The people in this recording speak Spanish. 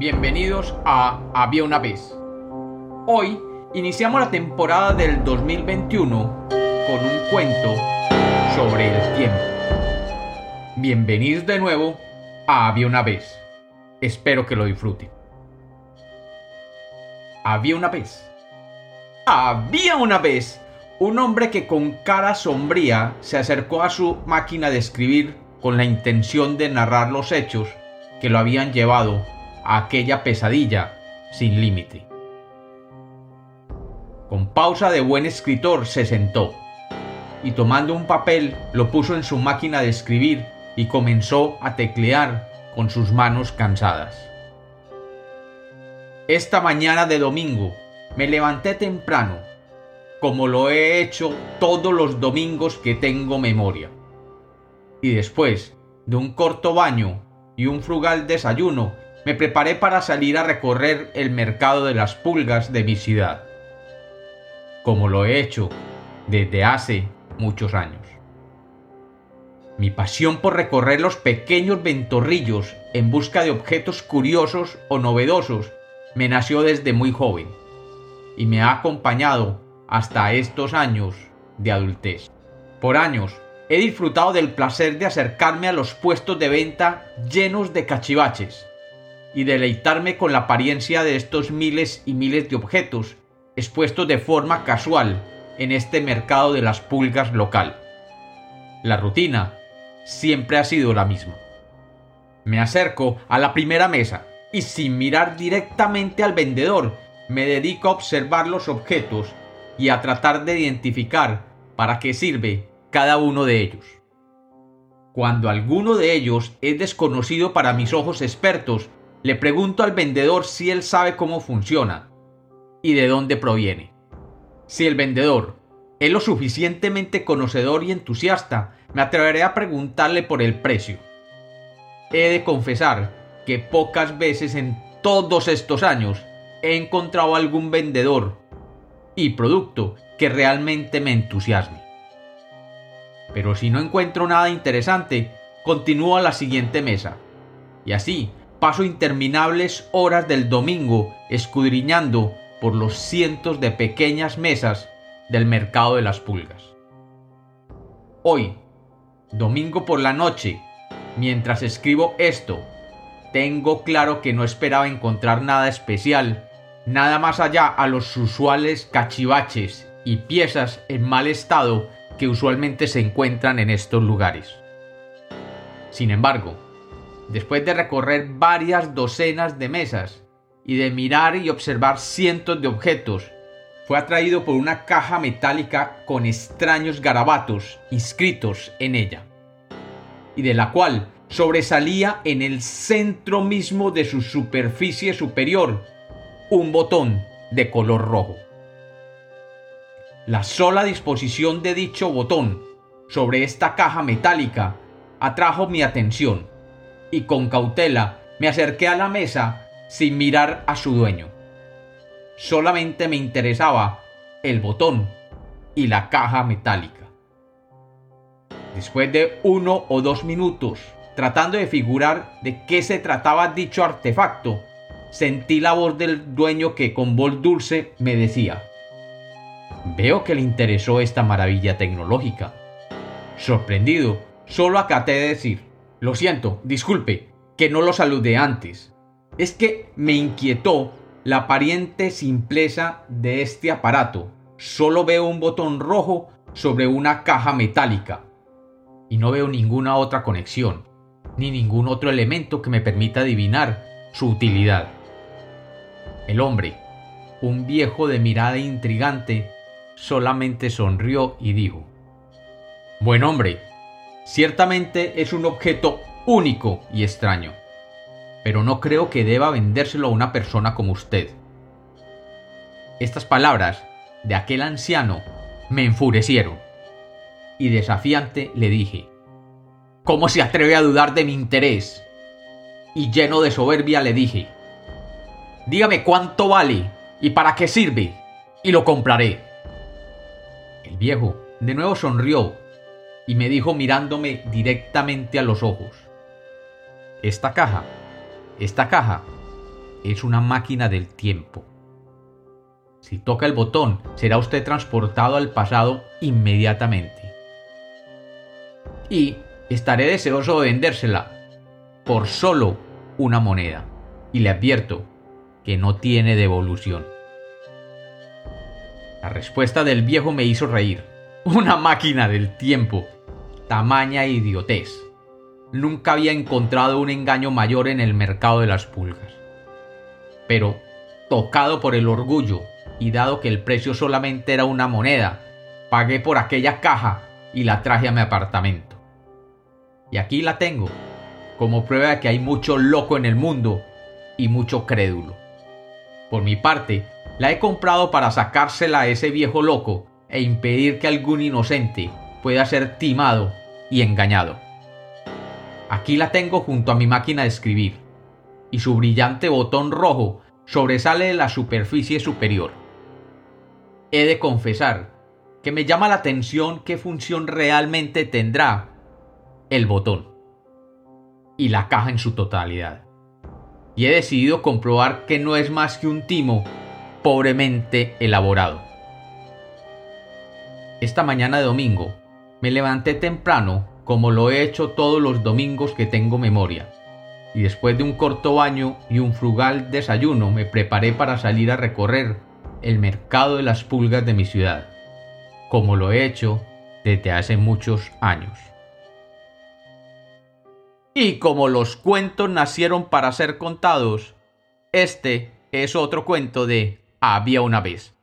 bienvenidos a Había una vez. Hoy iniciamos la temporada del 2021 con un cuento sobre el tiempo. Bienvenidos de nuevo a Había una vez. Espero que lo disfruten. Había una vez. Había una vez un hombre que con cara sombría se acercó a su máquina de escribir con la intención de narrar los hechos que lo habían llevado a aquella pesadilla sin límite. Con pausa de buen escritor se sentó y tomando un papel lo puso en su máquina de escribir y comenzó a teclear con sus manos cansadas. Esta mañana de domingo me levanté temprano, como lo he hecho todos los domingos que tengo memoria. Y después de un corto baño y un frugal desayuno, me preparé para salir a recorrer el mercado de las pulgas de mi ciudad, como lo he hecho desde hace muchos años. Mi pasión por recorrer los pequeños ventorrillos en busca de objetos curiosos o novedosos me nació desde muy joven y me ha acompañado hasta estos años de adultez. Por años he disfrutado del placer de acercarme a los puestos de venta llenos de cachivaches y deleitarme con la apariencia de estos miles y miles de objetos expuestos de forma casual en este mercado de las pulgas local. La rutina siempre ha sido la misma. Me acerco a la primera mesa y sin mirar directamente al vendedor me dedico a observar los objetos y a tratar de identificar para qué sirve cada uno de ellos. Cuando alguno de ellos es desconocido para mis ojos expertos, le pregunto al vendedor si él sabe cómo funciona y de dónde proviene. Si el vendedor es lo suficientemente conocedor y entusiasta, me atreveré a preguntarle por el precio. He de confesar que pocas veces en todos estos años he encontrado algún vendedor y producto que realmente me entusiasme. Pero si no encuentro nada interesante, continúo a la siguiente mesa. Y así paso interminables horas del domingo escudriñando por los cientos de pequeñas mesas del mercado de las pulgas. Hoy, domingo por la noche, mientras escribo esto, tengo claro que no esperaba encontrar nada especial, nada más allá a los usuales cachivaches y piezas en mal estado que usualmente se encuentran en estos lugares. Sin embargo, después de recorrer varias docenas de mesas y de mirar y observar cientos de objetos, fue atraído por una caja metálica con extraños garabatos inscritos en ella, y de la cual sobresalía en el centro mismo de su superficie superior un botón de color rojo. La sola disposición de dicho botón sobre esta caja metálica atrajo mi atención y con cautela me acerqué a la mesa sin mirar a su dueño. Solamente me interesaba el botón y la caja metálica. Después de uno o dos minutos tratando de figurar de qué se trataba dicho artefacto, sentí la voz del dueño que con voz dulce me decía, Veo que le interesó esta maravilla tecnológica. Sorprendido, solo acaté de decir, lo siento, disculpe, que no lo saludé antes. Es que me inquietó la aparente simpleza de este aparato. Solo veo un botón rojo sobre una caja metálica. Y no veo ninguna otra conexión, ni ningún otro elemento que me permita adivinar su utilidad. El hombre, un viejo de mirada intrigante, solamente sonrió y dijo, Buen hombre, ciertamente es un objeto único y extraño, pero no creo que deba vendérselo a una persona como usted. Estas palabras de aquel anciano me enfurecieron, y desafiante le dije, ¿Cómo se atreve a dudar de mi interés? Y lleno de soberbia le dije, Dígame cuánto vale y para qué sirve, y lo compraré. El viejo de nuevo sonrió y me dijo mirándome directamente a los ojos, esta caja, esta caja, es una máquina del tiempo. Si toca el botón, será usted transportado al pasado inmediatamente. Y estaré deseoso de vendérsela por solo una moneda. Y le advierto que no tiene devolución. La respuesta del viejo me hizo reír. Una máquina del tiempo. Tamaña idiotez. Nunca había encontrado un engaño mayor en el mercado de las pulgas. Pero, tocado por el orgullo y dado que el precio solamente era una moneda, pagué por aquella caja y la traje a mi apartamento. Y aquí la tengo, como prueba de que hay mucho loco en el mundo y mucho crédulo. Por mi parte, la he comprado para sacársela a ese viejo loco e impedir que algún inocente pueda ser timado y engañado. Aquí la tengo junto a mi máquina de escribir, y su brillante botón rojo sobresale de la superficie superior. He de confesar que me llama la atención qué función realmente tendrá el botón y la caja en su totalidad. Y he decidido comprobar que no es más que un timo pobremente elaborado. Esta mañana de domingo me levanté temprano como lo he hecho todos los domingos que tengo memoria, y después de un corto baño y un frugal desayuno me preparé para salir a recorrer el mercado de las pulgas de mi ciudad, como lo he hecho desde hace muchos años. Y como los cuentos nacieron para ser contados, este es otro cuento de Había una vez.